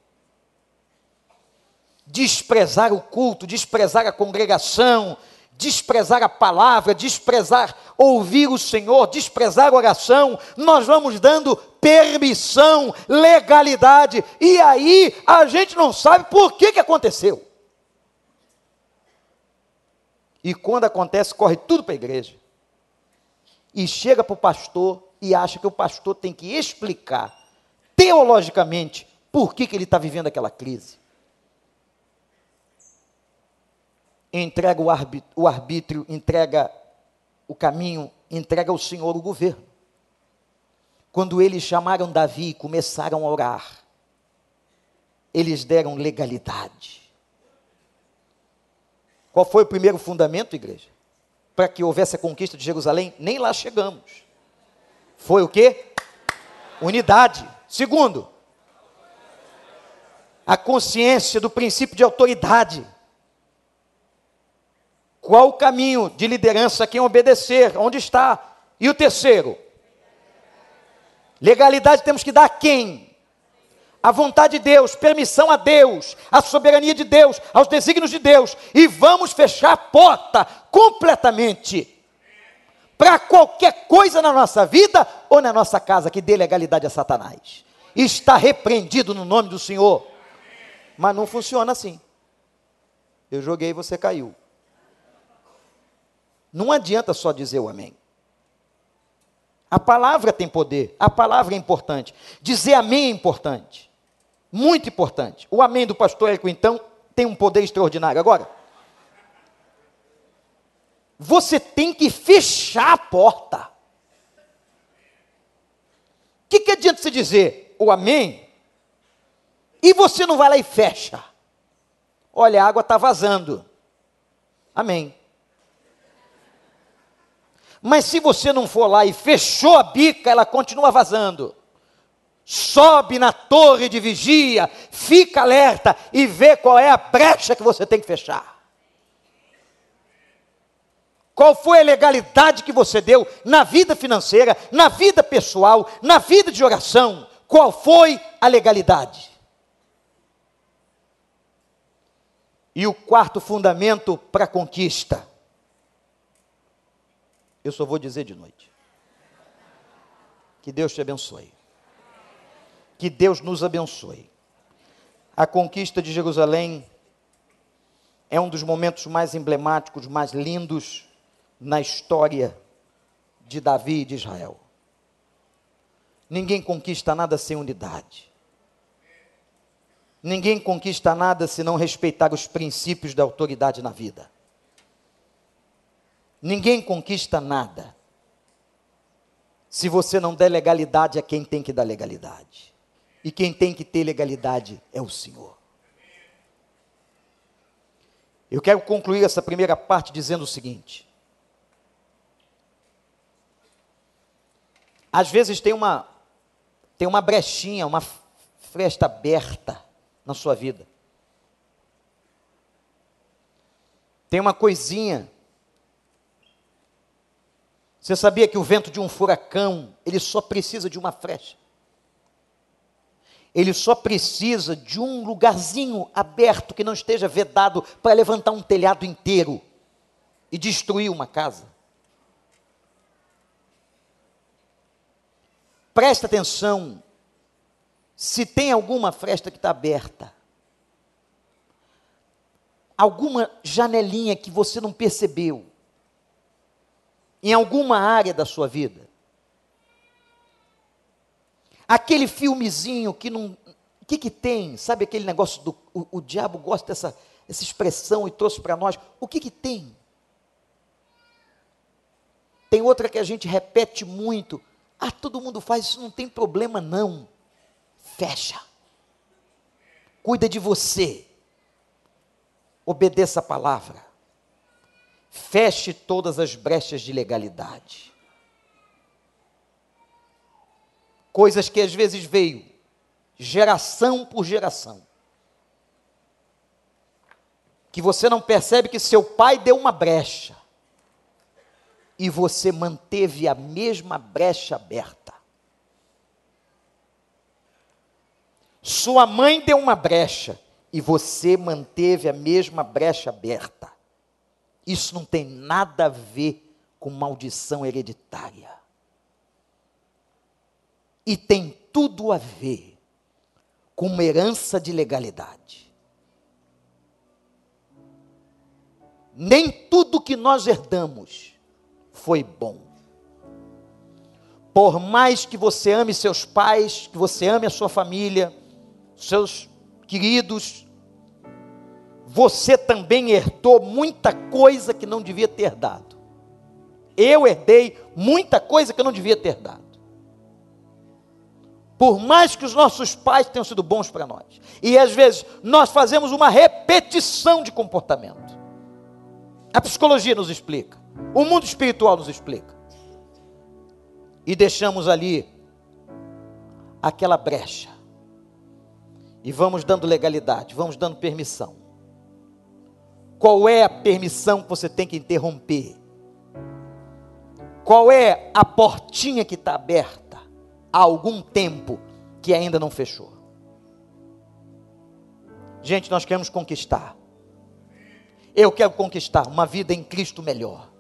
desprezar o culto, desprezar a congregação, desprezar a palavra, desprezar ouvir o Senhor, desprezar a oração, nós vamos dando permissão, legalidade, e aí a gente não sabe por que, que aconteceu. E quando acontece, corre tudo para a igreja. E chega para o pastor e acha que o pastor tem que explicar teologicamente por que, que ele está vivendo aquela crise. Entrega o arbítrio, entrega o caminho, entrega ao Senhor o governo. Quando eles chamaram Davi e começaram a orar, eles deram legalidade. Qual foi o primeiro fundamento, igreja? Para que houvesse a conquista de Jerusalém? Nem lá chegamos. Foi o que? Unidade. Segundo, a consciência do princípio de autoridade. Qual o caminho de liderança? Quem obedecer? Onde está? E o terceiro, legalidade temos que dar a quem? A vontade de Deus, permissão a Deus, a soberania de Deus, aos desígnios de Deus, e vamos fechar a porta completamente para qualquer coisa na nossa vida ou na nossa casa que dê legalidade a Satanás. Está repreendido no nome do Senhor. Mas não funciona assim. Eu joguei você caiu. Não adianta só dizer o amém. A palavra tem poder, a palavra é importante. Dizer amém é importante. Muito importante. O amém do pastor Érico, então, tem um poder extraordinário. Agora, você tem que fechar a porta. O que, que adianta você dizer o amém e você não vai lá e fecha? Olha, a água está vazando. Amém. Mas se você não for lá e fechou a bica, ela continua vazando. Sobe na torre de vigia, fica alerta e vê qual é a brecha que você tem que fechar. Qual foi a legalidade que você deu na vida financeira, na vida pessoal, na vida de oração? Qual foi a legalidade? E o quarto fundamento para a conquista eu só vou dizer de noite. Que Deus te abençoe. Que Deus nos abençoe. A conquista de Jerusalém é um dos momentos mais emblemáticos, mais lindos na história de Davi e de Israel. Ninguém conquista nada sem unidade. Ninguém conquista nada se não respeitar os princípios da autoridade na vida. Ninguém conquista nada se você não der legalidade a quem tem que dar legalidade. E quem tem que ter legalidade é o Senhor. Eu quero concluir essa primeira parte dizendo o seguinte: às vezes tem uma tem uma brechinha, uma fresta aberta na sua vida. Tem uma coisinha você sabia que o vento de um furacão, ele só precisa de uma frecha? Ele só precisa de um lugarzinho aberto que não esteja vedado para levantar um telhado inteiro e destruir uma casa. Presta atenção, se tem alguma fresta que está aberta, alguma janelinha que você não percebeu, em alguma área da sua vida. Aquele filmezinho que não. O que, que tem? Sabe aquele negócio do. O, o diabo gosta dessa essa expressão e trouxe para nós. O que, que tem? Tem outra que a gente repete muito. Ah, todo mundo faz, isso não tem problema não. Fecha. Cuida de você. Obedeça a palavra feche todas as brechas de legalidade. Coisas que às vezes veio geração por geração. Que você não percebe que seu pai deu uma brecha e você manteve a mesma brecha aberta. Sua mãe deu uma brecha e você manteve a mesma brecha aberta. Isso não tem nada a ver com maldição hereditária. E tem tudo a ver com uma herança de legalidade. Nem tudo que nós herdamos foi bom. Por mais que você ame seus pais, que você ame a sua família, seus queridos, você também herdou muita coisa que não devia ter dado. Eu herdei muita coisa que eu não devia ter dado. Por mais que os nossos pais tenham sido bons para nós. E às vezes nós fazemos uma repetição de comportamento. A psicologia nos explica. O mundo espiritual nos explica. E deixamos ali aquela brecha. E vamos dando legalidade, vamos dando permissão. Qual é a permissão que você tem que interromper? Qual é a portinha que está aberta há algum tempo que ainda não fechou? Gente, nós queremos conquistar. Eu quero conquistar uma vida em Cristo melhor.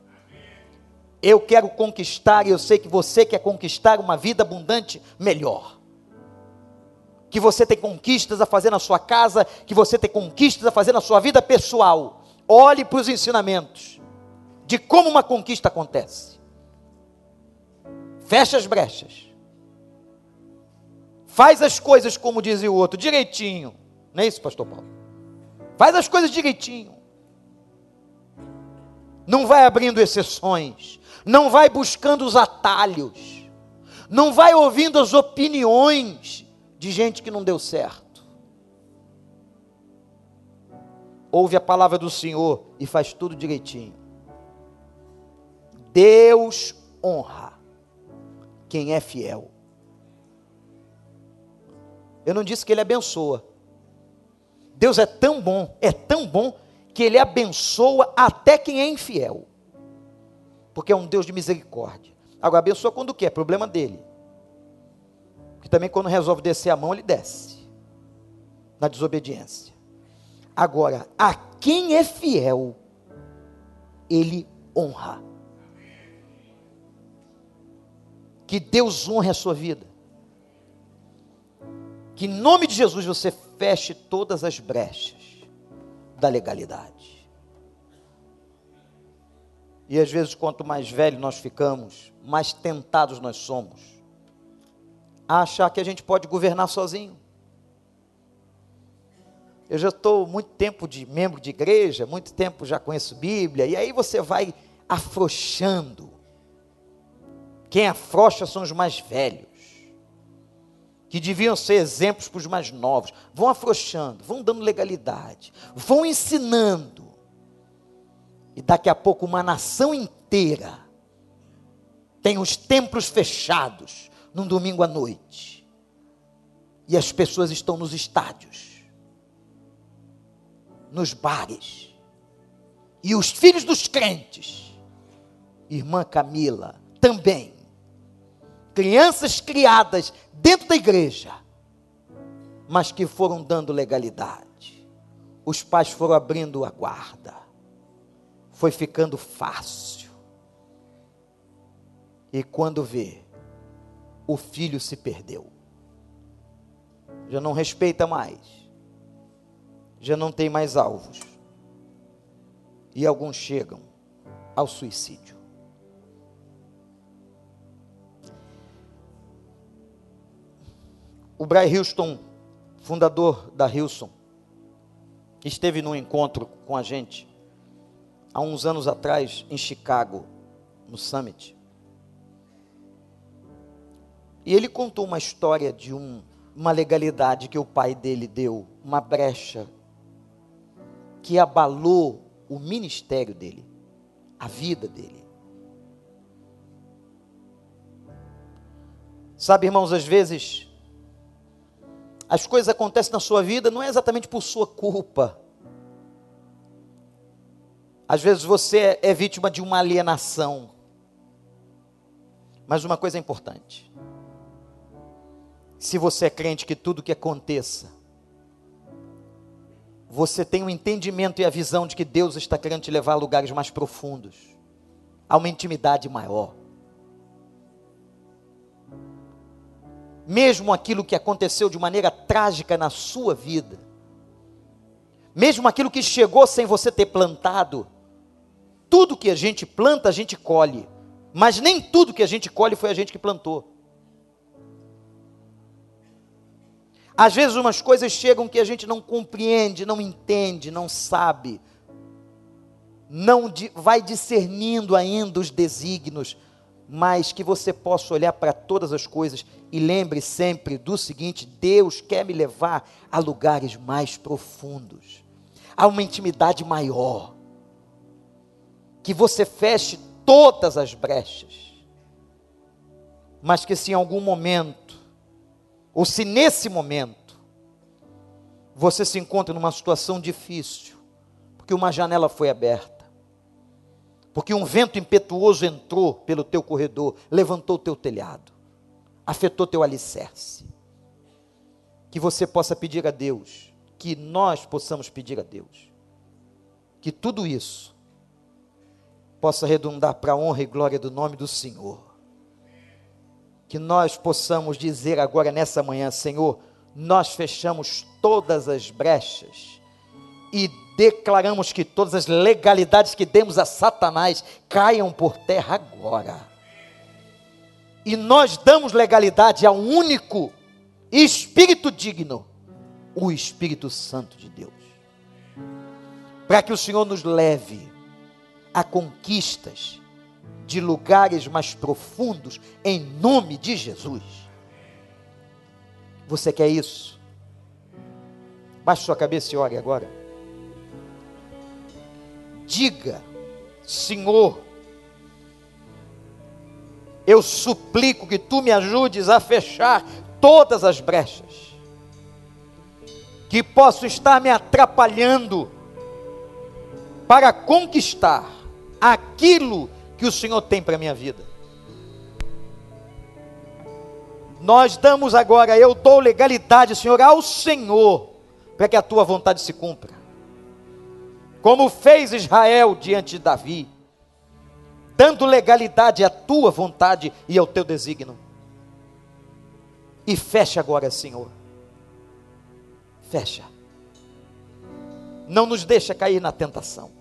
Eu quero conquistar, e eu sei que você quer conquistar uma vida abundante melhor. Que você tem conquistas a fazer na sua casa, que você tem conquistas a fazer na sua vida pessoal. Olhe para os ensinamentos de como uma conquista acontece. Fecha as brechas. Faz as coisas como dizia o outro, direitinho. Não é isso, pastor Paulo? Faz as coisas direitinho. Não vai abrindo exceções não vai buscando os atalhos, não vai ouvindo as opiniões de gente que não deu certo. Ouve a palavra do Senhor e faz tudo direitinho. Deus honra quem é fiel. Eu não disse que ele abençoa. Deus é tão bom, é tão bom, que ele abençoa até quem é infiel porque é um Deus de misericórdia. Agora, abençoa quando quer, problema dele. Porque também quando resolve descer a mão, ele desce. Na desobediência. Agora, a quem é fiel, ele honra. Que Deus honre a sua vida. Que em nome de Jesus você feche todas as brechas da legalidade. E às vezes, quanto mais velho nós ficamos, mais tentados nós somos a achar que a gente pode governar sozinho. Eu já estou muito tempo de membro de igreja, muito tempo já conheço Bíblia, e aí você vai afrouxando. Quem afrouxa são os mais velhos, que deviam ser exemplos para os mais novos. Vão afrouxando, vão dando legalidade, vão ensinando e daqui a pouco uma nação inteira tem os templos fechados num domingo à noite. E as pessoas estão nos estádios, nos bares. E os filhos dos crentes, irmã Camila, também. Crianças criadas dentro da igreja, mas que foram dando legalidade. Os pais foram abrindo a guarda foi ficando fácil. E quando vê, o filho se perdeu. Já não respeita mais. Já não tem mais alvos. E alguns chegam ao suicídio. O Brian Houston, fundador da Hilson, esteve num encontro com a gente há uns anos atrás em Chicago, no Summit. E ele contou uma história de um, uma legalidade que o pai dele deu, uma brecha que abalou o ministério dele, a vida dele. Sabe, irmãos, às vezes as coisas acontecem na sua vida não é exatamente por sua culpa, às vezes você é vítima de uma alienação. Mas uma coisa é importante. Se você é crente que tudo que aconteça, você tem o um entendimento e a visão de que Deus está querendo te levar a lugares mais profundos, a uma intimidade maior. Mesmo aquilo que aconteceu de maneira trágica na sua vida, mesmo aquilo que chegou sem você ter plantado, tudo que a gente planta, a gente colhe. Mas nem tudo que a gente colhe foi a gente que plantou. Às vezes umas coisas chegam que a gente não compreende, não entende, não sabe. Não vai discernindo ainda os desígnios, mas que você possa olhar para todas as coisas e lembre sempre do seguinte: Deus quer me levar a lugares mais profundos, a uma intimidade maior que você feche todas as brechas, mas que se em algum momento, ou se nesse momento, você se encontra numa situação difícil, porque uma janela foi aberta, porque um vento impetuoso entrou pelo teu corredor, levantou o teu telhado, afetou teu alicerce. Que você possa pedir a Deus, que nós possamos pedir a Deus, que tudo isso possa redundar para a honra e glória do nome do Senhor. Que nós possamos dizer agora nessa manhã, Senhor, nós fechamos todas as brechas e declaramos que todas as legalidades que demos a Satanás caiam por terra agora. E nós damos legalidade ao único Espírito digno, o Espírito Santo de Deus. Para que o Senhor nos leve a conquistas de lugares mais profundos, em nome de Jesus. Você quer isso? Baixe sua cabeça e ore agora diga: Senhor, eu suplico que tu me ajudes a fechar todas as brechas que posso estar me atrapalhando para conquistar aquilo que o Senhor tem para a minha vida. Nós damos agora, eu dou legalidade, Senhor, ao Senhor, para que a tua vontade se cumpra como fez Israel diante de Davi, dando legalidade à tua vontade e ao teu desígnio. E fecha agora, Senhor. Fecha. Não nos deixa cair na tentação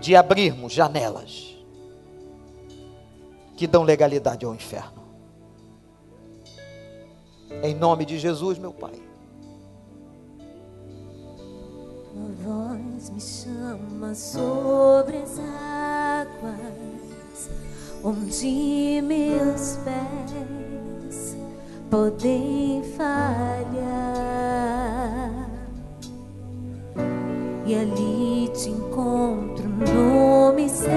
de abrirmos janelas que dão legalidade ao inferno. Em nome de Jesus, meu Pai. voz me chama sobre as águas, onde meus pés podem falhar. E ali te encontro no mistério,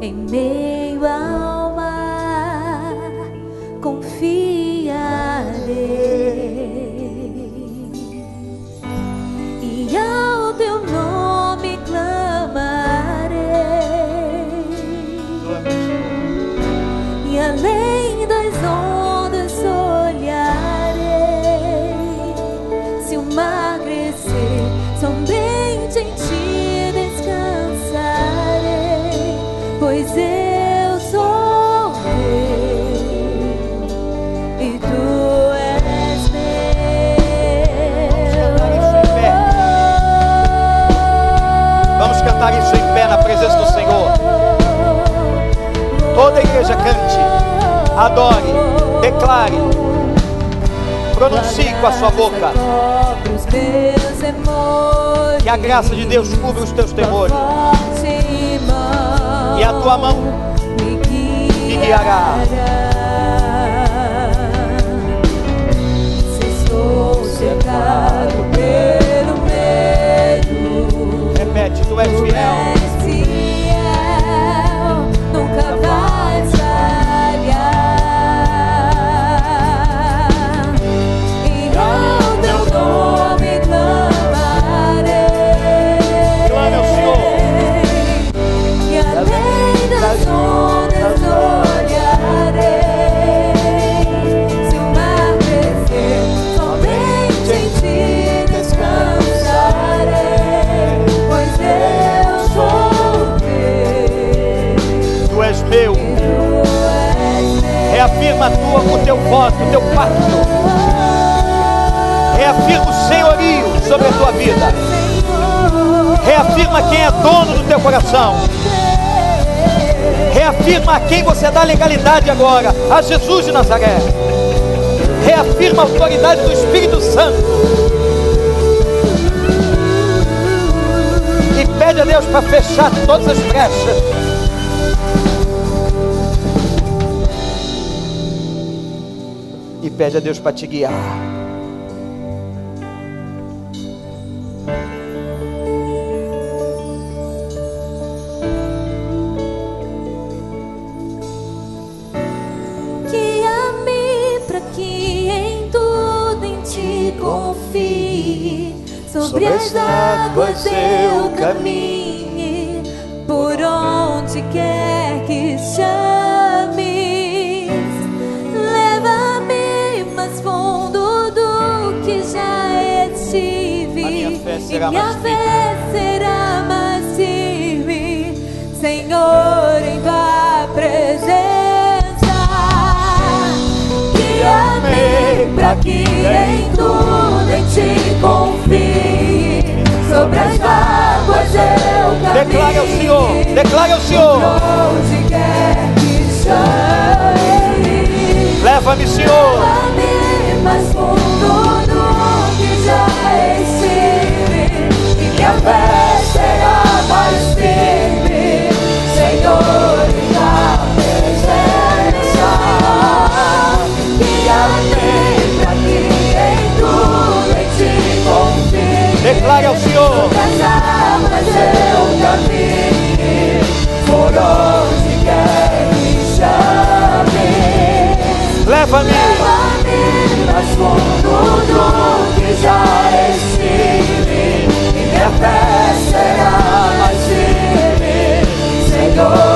em meio ao mar, confiarei. Igreja cante, adore, declare, pronuncie com a sua boca. Que a graça de Deus cubra os teus temores. E a tua mão guiará. Se estou cercado pelo meio. Repete, tu és fiel. Legalidade agora, a Jesus de Nazaré. Reafirma a autoridade do Espírito Santo. E pede a Deus para fechar todas as brechas pede a Deus para te guiar. Águas eu caminhe, por onde quer que chames. Leva-me mais fundo do que já estive. A minha fé será e minha mais fé será mais firme, Senhor, em tua presença. Guia-me para que em tudo em ti confie. Sobre as águas eu caminho. Declare ao Senhor, declare ao Senhor. Onde quer que chame. Leva-me, Senhor. Leva-me mais fundo do que já estive E minha fé Declare ao Senhor. das águas eu caminho Por onde quer que chame Leva-me. Leva-me mais fundo do que já estive E minha fé será mais firme Senhor,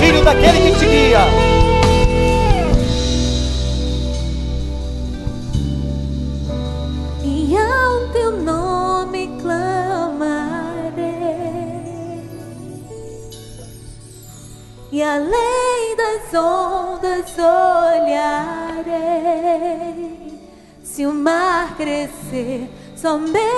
auxílio daquele que te guia. E ao teu nome clamarei E além das ondas olharei Se o mar crescer Somente